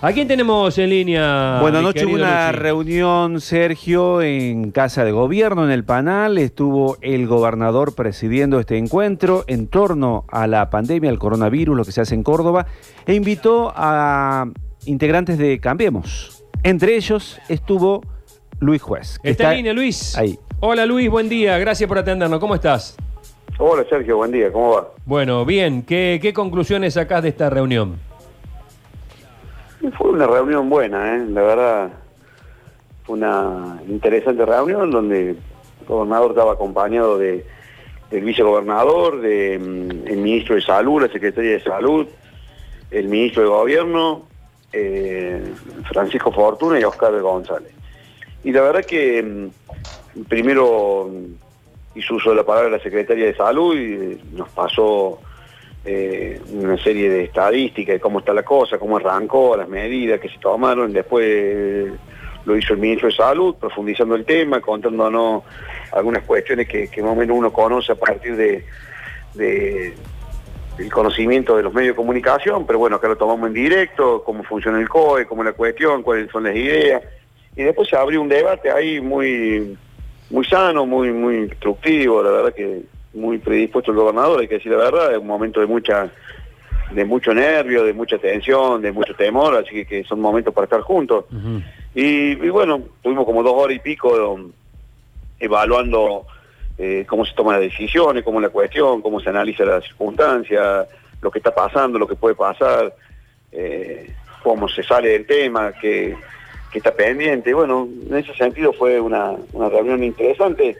¿A quién tenemos en línea? Buenas mi noches, querido una Luchi? reunión, Sergio, en Casa de Gobierno, en el Panal. Estuvo el gobernador presidiendo este encuentro en torno a la pandemia, al coronavirus, lo que se hace en Córdoba, e invitó a integrantes de Cambiemos. Entre ellos estuvo Luis Juez. que ¿Está en línea, Luis? ahí. Hola, Luis, buen día. Gracias por atendernos. ¿Cómo estás? Hola Sergio, buen día, ¿cómo va? Bueno, bien. ¿Qué, qué conclusiones sacás de esta reunión? Fue una reunión buena, ¿eh? la verdad, fue una interesante reunión donde el gobernador estaba acompañado de, del vicegobernador, del ministro de Salud, la secretaria de Salud, el ministro de Gobierno, eh, Francisco Fortuna y Oscar González. Y la verdad que mm, primero mm, hizo uso de la palabra la secretaria de Salud y eh, nos pasó eh, una serie de estadísticas de cómo está la cosa, cómo arrancó, las medidas que se tomaron, después eh, lo hizo el ministro de Salud, profundizando el tema, contándonos algunas cuestiones que, más o menos uno conoce a partir de- del conocimiento de los medios de comunicación, pero bueno, acá lo tomamos en directo, cómo funciona el COE, cómo es la cuestión, cuáles son las ideas, y después se abrió un debate ahí muy, muy sano, muy, muy instructivo, la verdad que muy predispuesto el gobernador, hay que decir la verdad, es un momento de mucha de mucho nervio, de mucha tensión, de mucho temor, así que, que son momentos para estar juntos. Y, y bueno, tuvimos como dos horas y pico um, evaluando eh, cómo se toman las decisiones, cómo es la cuestión, cómo se analiza la circunstancia, lo que está pasando, lo que puede pasar, eh, cómo se sale del tema, que, que está pendiente. Bueno, en ese sentido fue una, una reunión interesante,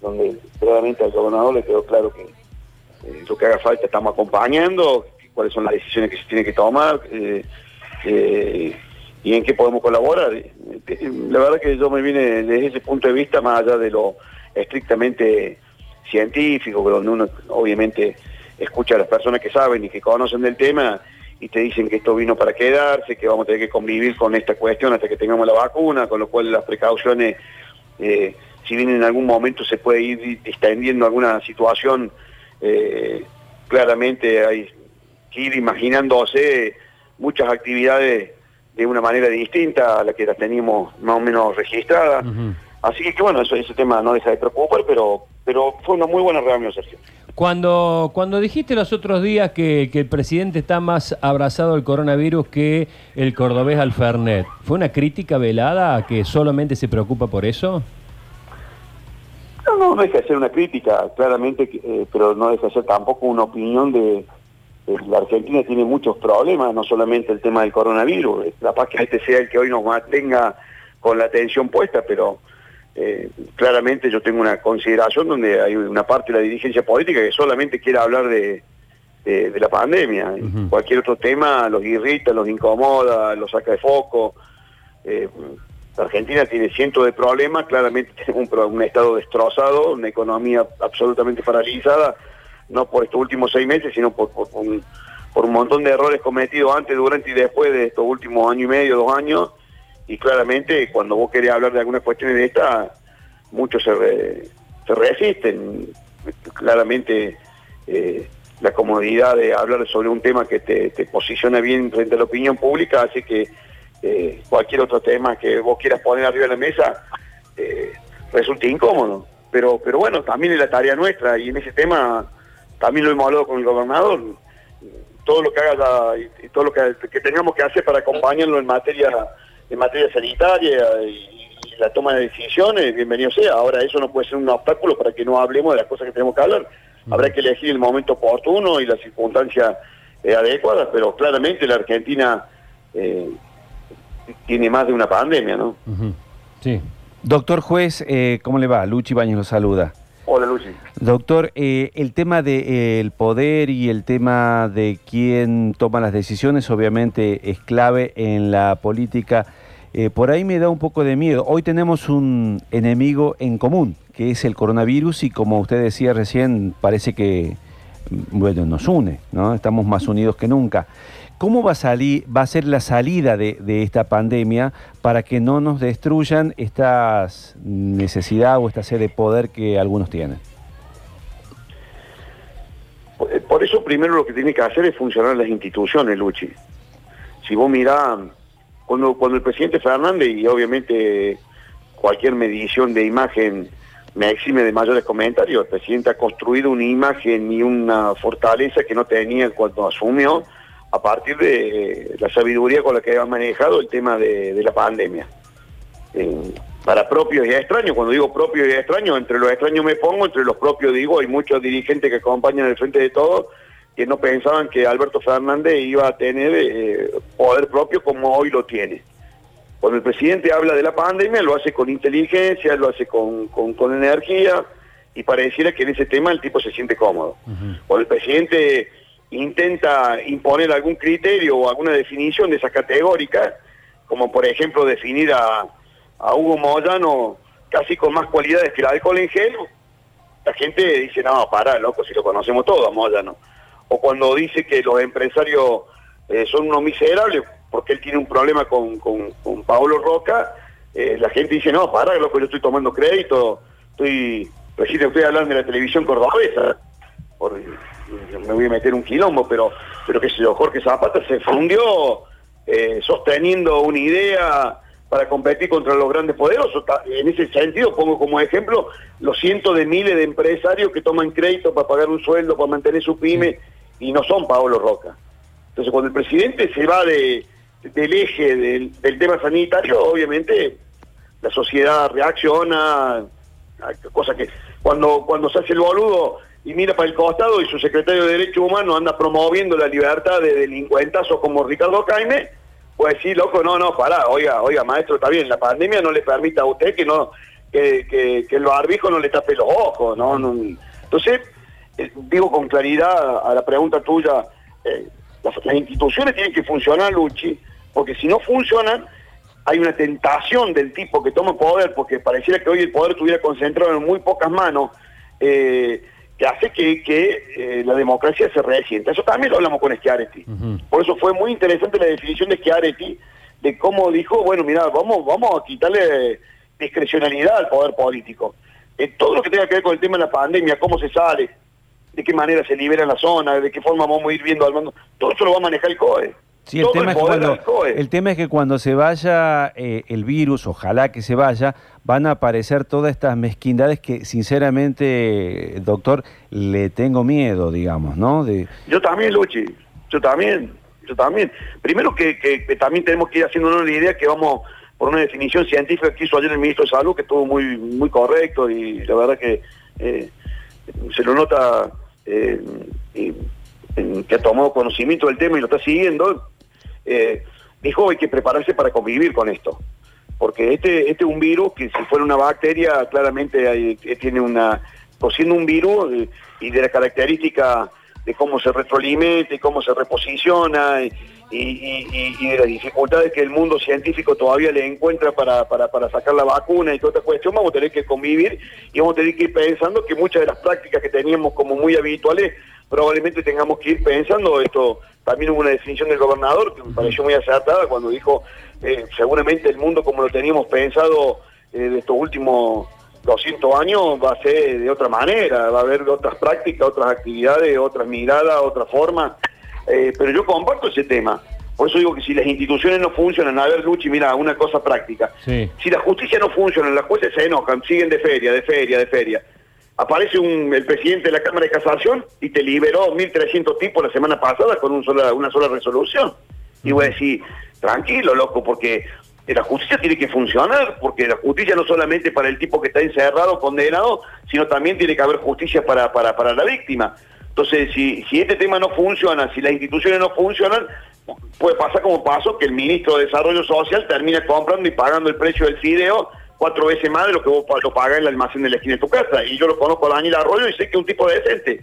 donde claramente al gobernador le quedó claro que eh, lo que haga falta estamos acompañando, cuáles son las decisiones que se tienen que tomar y en qué podemos colaborar. Eh, eh, La verdad que yo me vine desde ese punto de vista, más allá de lo estrictamente científico, donde uno obviamente escucha a las personas que saben y que conocen del tema y te dicen que esto vino para quedarse, que vamos a tener que convivir con esta cuestión hasta que tengamos la vacuna, con lo cual las precauciones, si bien en algún momento se puede ir di- extendiendo alguna situación, eh, claramente hay que ir imaginándose muchas actividades de una manera distinta a la que las teníamos más o menos registradas. Así que, que bueno, eso, ese tema no deja de preocupar, pero, pero fue una muy buena reunión, Sergio. Cuando, cuando dijiste los otros días que, que el presidente está más abrazado al coronavirus que el cordobés al Fernet, ¿fue una crítica velada a que solamente se preocupa por eso? No, no, deja de ser una crítica, claramente, eh, pero no deja de ser tampoco una opinión de, la Argentina tiene muchos problemas, no solamente el tema del coronavirus, eh, capaz que este sea el que hoy nos mantenga con la atención puesta, pero eh, claramente yo tengo una consideración donde hay una parte de la dirigencia política que solamente quiere hablar de, de- de la pandemia. Cualquier otro tema los irrita, los incomoda, los saca de foco. Eh, la Argentina tiene cientos de problemas, claramente tenemos un, estado destrozado, una economía absolutamente paralizada, no por estos últimos seis meses, sino por, un, montón de errores cometidos antes, durante y después de estos últimos año y medio, dos años, y claramente cuando vos querés hablar de algunas cuestiones de esta, muchos se resisten. Claramente eh, la comodidad de hablar sobre un tema que te, te posiciona bien frente a la opinión pública hace que eh, cualquier otro tema que vos quieras poner arriba de la mesa eh, resulte incómodo. Pero, pero bueno, también es la tarea nuestra y en ese tema también lo hemos hablado con el gobernador. Todo lo que haga y, y todo lo que, que tengamos que hacer para acompañarlo en materia en materia sanitaria y, y la toma de decisiones, bienvenido sea. Ahora eso no puede ser un obstáculo para que no hablemos de las cosas que tenemos que hablar. Habrá que elegir el momento oportuno y las circunstancias eh, adecuadas, pero claramente la Argentina eh, tiene más de una pandemia, ¿no? Sí. Doctor Juez, eh, ¿cómo le va? Luchi Baños lo saluda. Hola, Lucy. Doctor, eh, el tema del poder y el tema de quién toma las decisiones obviamente es clave en la política. Eh, por ahí me da un poco de miedo. Hoy tenemos un enemigo en común, que es el coronavirus y como usted decía recién, parece que bueno, nos une, ¿no? Estamos más unidos que nunca. ¿Cómo va a salir, va a ser la salida de, esta pandemia para que no nos destruyan esta necesidad o esta sed de poder que algunos tienen? Por, por eso primero lo que tiene que hacer es funcionar las instituciones, Luchi. Si vos mirás cuando, cuando el presidente Fernández, y obviamente cualquier medición de imagen me exime de mayores comentarios, el presidente ha construido una imagen y una fortaleza que no tenía cuando asumió a partir de la sabiduría con la que ha manejado el tema de, la pandemia. para propios y extraños, cuando digo propios y extraños, entre los extraños me pongo, entre los propios digo, hay muchos dirigentes que acompañan el frente de todos que no pensaban que Alberto Fernández iba a tener eh, poder propio como hoy lo tiene. Cuando el presidente habla de la pandemia, lo hace con inteligencia, lo hace con, con, energía, y pareciera que en ese tema el tipo se siente cómodo. Cuando el presidente intenta imponer algún criterio o alguna definición de esa categórica, como por ejemplo definir a, a Hugo Moyano casi con más cualidades que la alcohol en gel, la gente dice, no, para, loco, si lo conocemos todos a Moyano o cuando dice que los empresarios eh, son unos miserables porque él tiene un problema con, con, Paolo Roca, eh, la gente dice, no, para, loco, yo estoy tomando crédito, estoy, recién estoy hablando de la televisión cordobesa, me voy a meter un quilombo, pero, pero que sé yo, Jorge Zapata se fundió eh, sosteniendo una idea para competir contra los grandes poderosos. En ese sentido, pongo como ejemplo los cientos de miles de empresarios que toman crédito para pagar un sueldo, para mantener su pyme, y no son Paolo Roca. Entonces, cuando el presidente se va de, del eje del, tema sanitario, obviamente la sociedad reacciona, cosa que cuando, cuando se hace el boludo y mira para el costado y su secretario de Derechos Humanos anda promoviendo la libertad de delincuentazos como Ricardo Caime, pues sí, loco, no, no, pará, oiga, oiga, maestro, está bien, la pandemia no le permite a usted que no que, que, que el barbijo no le tape los ojos, ¿no? no entonces, eh, digo con claridad a la pregunta tuya, eh, las, instituciones tienen que funcionar, Luchi, porque si no funcionan, hay una tentación del tipo que toma poder, porque pareciera que hoy el poder estuviera concentrado en muy pocas manos, eh, que hace que, la democracia se resienta. Eso también lo hablamos con Schiaretti. Por eso fue muy interesante la definición de Schiaretti, de cómo dijo, bueno, mira, vamos, vamos a quitarle discrecionalidad al poder político. todo lo que tenga que ver con el tema de la pandemia, cómo se sale, de qué manera se libera la zona, de qué forma vamos a ir viendo al mundo. Todo eso lo va a manejar el COE. Sí, el tema, es que cuando, el tema es que cuando se vaya eh, el virus, ojalá que se vaya, van a aparecer todas estas mezquindades que sinceramente, doctor, le tengo miedo, digamos, ¿no? De... Yo también, Luchi, yo también, yo también. Primero que, también tenemos que ir haciendo una idea que vamos por una definición científica que hizo ayer el ministro de Salud, que estuvo muy, muy correcto y la verdad que eh, se lo nota eh, que ha tomado conocimiento del tema y lo está siguiendo, eh, dijo hay que prepararse para convivir con esto. Porque este, este es un virus que si fuera una bacteria, claramente tiene una, siendo un virus y de la característica de cómo se retroalimenta y cómo se reposiciona de las dificultades que el mundo científico todavía le encuentra para, sacar la vacuna y toda esta cuestión, vamos a tener que convivir y vamos a tener que ir pensando que muchas de las prácticas que teníamos como muy habituales, probablemente tengamos que ir pensando esto. También hubo una definición del gobernador que me pareció muy acertada cuando dijo, eh, seguramente el mundo como lo teníamos pensado eh, de estos últimos 200 años va a ser de otra manera, va a haber otras prácticas, otras actividades, otras miradas, otra forma. Eh, pero yo comparto ese tema. Por eso digo que si las instituciones no funcionan, a ver, Luchi, mira, una cosa práctica. Si la justicia no funciona, las jueces se enojan, siguen de feria, de feria, de feria. Aparece un, el presidente de la Cámara de Casación y te liberó 1.300 tipos la semana pasada con un sola, una sola resolución. Y voy a decir, tranquilo, loco, porque la justicia tiene que funcionar, porque la justicia no solamente para el tipo que está encerrado, condenado, sino también tiene que haber justicia para, para, para la víctima. Entonces, si, si este tema no funciona, si las instituciones no funcionan, puede pasar como pasó que el ministro de Desarrollo Social termina comprando y pagando el precio del fideo cuatro veces más de lo que vos lo pagas en el almacén de la esquina de tu casa. Y yo lo conozco a Daniel Arroyo y sé que es un tipo decente.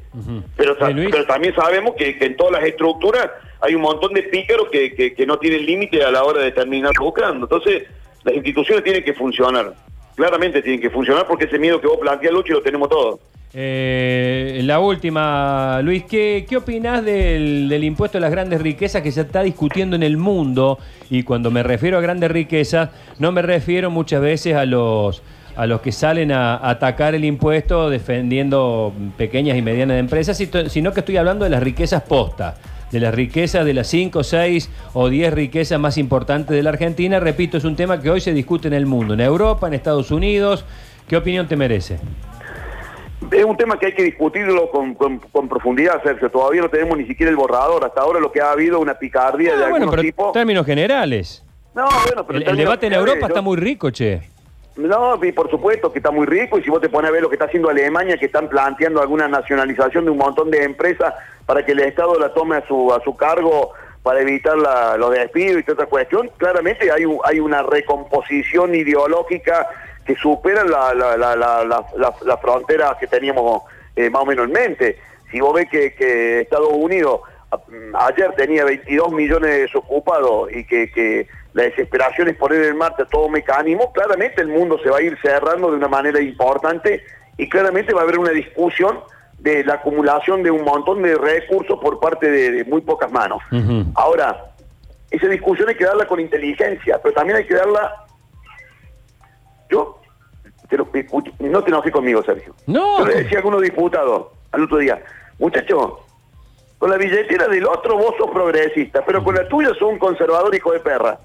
pero, pero también sabemos que, en todas las estructuras hay un montón de pícaros que, que, no tienen límite a la hora de terminar buscando. Entonces, las instituciones tienen que funcionar. Claramente tienen que funcionar porque ese miedo que vos planteas, Lucho, lo tenemos todos. Eh, la última, Luis, ¿qué, qué opinás del, impuesto a las grandes riquezas que se está discutiendo en el mundo? Y cuando me refiero a grandes riquezas, no me refiero muchas veces a los, a los que salen a, atacar el impuesto defendiendo pequeñas y medianas empresas, sino que estoy hablando de las riquezas postas de las riquezas de las 5, 6 o 10 riquezas más importantes de la Argentina. Repito, es un tema que hoy se discute en el mundo, en Europa, en Estados Unidos. ¿Qué opinión te merece? Es un tema que hay que discutirlo con, con- con profundidad, Sergio. Todavía no tenemos ni siquiera el borrador. Hasta ahora lo que ha habido una picardía Ah, de bueno, algún pero tipo. términos generales. No, bueno, pero El, debate en Europa yo- está muy rico, che. No, y por supuesto que está muy rico, y si vos te pones a ver lo que está haciendo Alemania, que están planteando alguna nacionalización de un montón de empresas para que el Estado la tome a su, a su cargo para evitar la- los despidos y toda esa cuestión, claramente hay, hay una recomposición ideológica que supera la, la, frontera que teníamos eh, más o menos en mente. Si vos ves que, que Estados Unidos a- ayer tenía 22 millones de desocupados y que, que la desesperación es poner en marcha todo mecanismo, claramente el mundo se va a ir cerrando de una manera importante y claramente va a haber una discusión de la acumulación de un montón de recursos por parte de, de muy pocas manos. Ahora, esa discusión hay que darla con inteligencia, pero también hay que darla... Yo, te lo- no te enojes conmigo, Sergio. No. Yo le decía a algunos diputados al otro día, muchachos, con la billetera del otro vos sos progresista, pero con la tuya sos un conservador hijo de perra.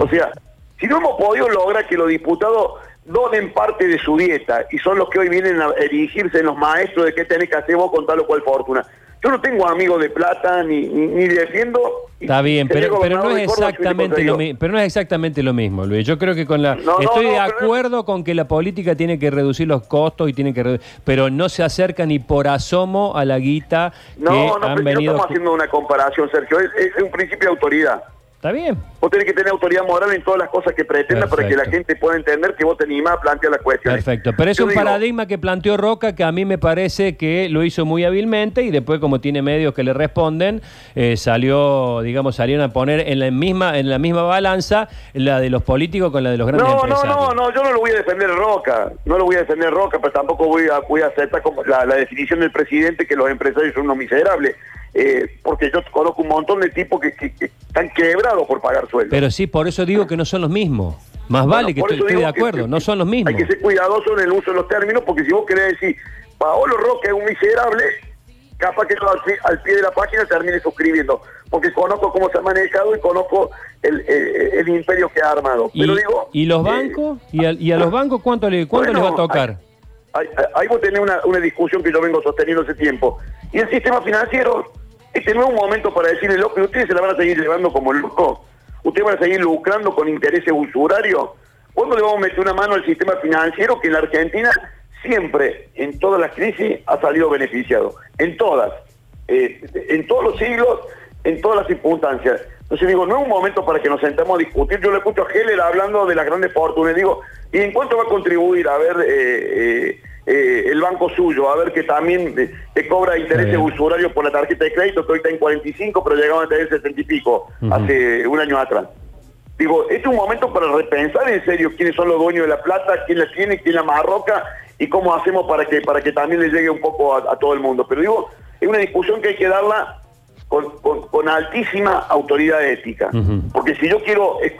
O sea, si no hemos podido lograr que los diputados donen parte de su dieta y son los que hoy vienen a erigirse en los maestros de qué tenés que hacer vos con tal o cual fortuna. Yo no tengo amigos de plata ni, ni, ni defiendo. Está bien, pero, pero no es exactamente lo. Pero no es exactamente lo mismo, Luis. Yo creo que con la No, no, estoy no, de acuerdo con que la política tiene que reducir los costos y tiene que redu- pero no se acerca ni por asomo a la guita No, que no, han pero no venido. estamos haciendo una comparación, Sergio. Es, es un principio de autoridad. Está bien. Vos tenés que tener autoridad moral en todas las cosas que pretendas para que la gente pueda entender que vos te animás a plantear las cuestiones. Perfecto, pero es Yo un digo, paradigma que planteó Roca que a mí me parece que lo hizo muy hábilmente y después como tiene medios que le responden, eh, salió, digamos, salieron a poner en la misma en la misma balanza la de los políticos con la de los grandes No, no, empresarios. no, no, yo no lo voy a defender Roca, no lo voy a defender Roca, pero tampoco voy a, voy a aceptar como la, la definición del presidente que los empresarios son unos miserables, eh, porque yo conozco un montón de tipos que, que- que están quebrados por pagar sueldo. Pero sí, por eso digo que no son los mismos. Más Bueno, vale que estoy, de acuerdo, que- no son los mismos. Hay que ser cuidadoso en el uso de los términos, porque si vos querés decir, Paolo Roca es un miserable, capaz que al, pie- al pie de la página termine suscribiendo, porque conozco cómo se ha manejado y conozco el, el- el imperio que ha armado. ¿Y, Pero digo, y los eh, bancos? ¿Y, a, y a los bancos cuánto, le, cuánto Bueno, les va a tocar? Ahí, ahí- ahí vos tenés una, una discusión que yo vengo sosteniendo hace tiempo. Y el sistema financiero, este no es un momento para decirle, loco, ustedes se la van a seguir llevando como loco. Ustedes van a seguir lucrando con intereses usurarios. ¿Cuándo le vamos a meter una mano al sistema financiero que en la Argentina siempre, en todas las crisis, ha salido beneficiado? En todas. Eh, en todos los siglos, en todas las circunstancias. Entonces digo, no es un momento para que nos sentemos a discutir. Yo le escucho a Heller hablando de las grandes fortunas. Digo, ¿y en cuánto va a contribuir a ver eh, eh, eh, el banco suyo? A ver que también eh, te cobra intereses usurarios por la tarjeta de crédito, que hoy está en 45, pero llegaban a tener 70 y pico hace un año atrás. Digo, este es un momento para repensar en serio quiénes son los dueños de la plata, quién la tiene, quién la marroca y cómo hacemos para que para que también le llegue un poco a, a todo el mundo. Pero digo, es una discusión que hay que darla con, con- con altísima autoridad ética. Porque si yo quiero, eh,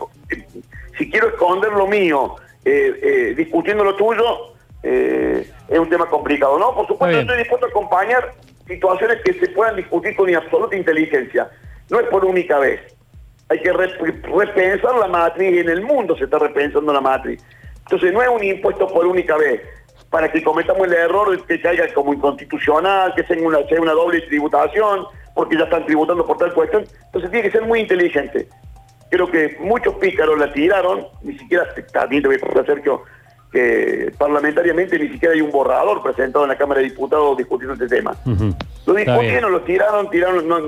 si quiero esconder lo mío eh, eh, discutiendo lo tuyo, eh, es un tema complicado. No, por supuesto estoy dispuesto a acompañar situaciones que se puedan discutir con absoluta inteligencia. No es por única vez. Hay que re- repensar la matriz, en el mundo se está repensando la matriz. Entonces no es un impuesto por única vez, para que cometamos el error de que caiga como inconstitucional, que sea una, sea una doble tributación, porque ya están tributando por tal cuestión. Entonces tiene que ser muy inteligente. Creo que muchos pícaros la tiraron, ni siquiera, también te voy a Sergio, que parlamentariamente ni siquiera hay un borrador presentado en la Cámara de Diputados discutiendo este tema. Lo discutieron, lo tiraron, tiraron, no,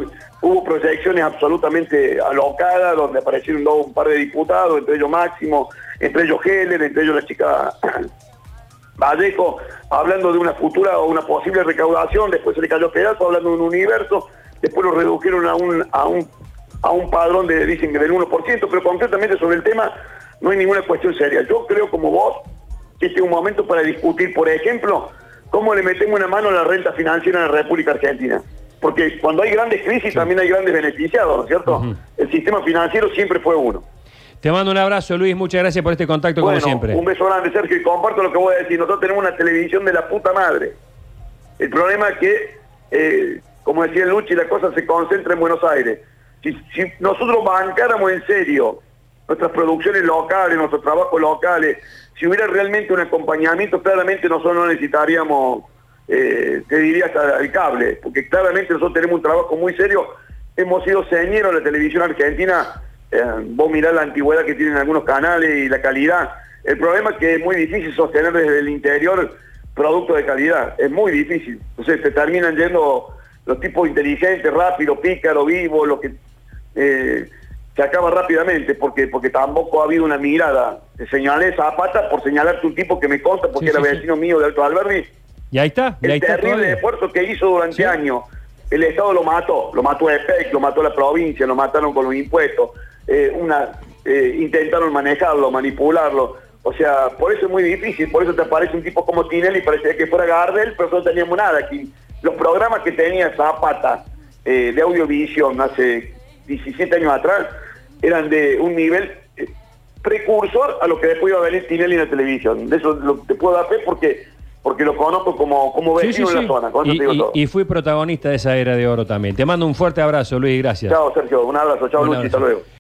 hubo proyecciones absolutamente alocadas donde aparecieron un par de diputados, entre ellos Máximo, entre ellos Heller, entre ellos la chica Vallejo, hablando de una futura o una posible recaudación, después se le cayó pedazo hablando de un universo, después lo redujeron a un, a un, a un padrón de, dicen que del 1%, pero concretamente sobre el tema no hay ninguna cuestión seria. Yo creo como vos este es un momento para discutir, por ejemplo, cómo le metemos una mano a la renta financiera en la República Argentina. Porque cuando hay grandes crisis también hay grandes beneficiados, ¿no es cierto? El sistema financiero siempre fue uno. Te mando un abrazo, Luis. Muchas gracias por este contacto, Bueno, como siempre. un beso grande, Sergio, y comparto lo que voy a decir. Nosotros tenemos una televisión de la puta madre. El problema es que eh, como decía Luchi, la cosa se concentra en Buenos Aires. Si, si nosotros bancáramos en serio nuestras producciones locales, nuestros trabajos locales, si hubiera realmente un acompañamiento, claramente nosotros no necesitaríamos, eh, te diría hasta el cable, porque claramente nosotros tenemos un trabajo muy serio, hemos sido señeros de la televisión argentina, eh, vos mirás la antigüedad que tienen algunos canales y la calidad, el problema es que es muy difícil sostener desde el interior productos de calidad, es muy difícil, entonces se terminan yendo los tipos inteligentes, rápidos, pícaros, vivos, los que... Eh, se acaba rápidamente porque porque tampoco ha habido una mirada. Señalé Zapata por señalarte un tipo que me consta porque era vecino mío de Alto Alberdi. Y ahí está. el terrible esfuerzo que hizo durante años. El Estado lo mató, lo mató EPEC, lo mató la provincia, lo mataron con los impuestos. Eh, una eh, Intentaron manejarlo, manipularlo. O sea, por eso es muy difícil, por eso te aparece un tipo como Tinelli, parecía que fuera Gardel, pero no teníamos nada aquí. Los programas que tenía Zapata eh, de audiovisión hace 17 años atrás, eran de un nivel eh, precursor a lo que después iba a venir Tinelli en la televisión. De eso lo, te puedo dar fe porque porque lo conozco como, como vecino en la zona. y, fui protagonista de esa era de oro también. Te mando un fuerte abrazo, Luis, gracias. Chao, Sergio. Un abrazo. Chao, Luis. Hasta luego.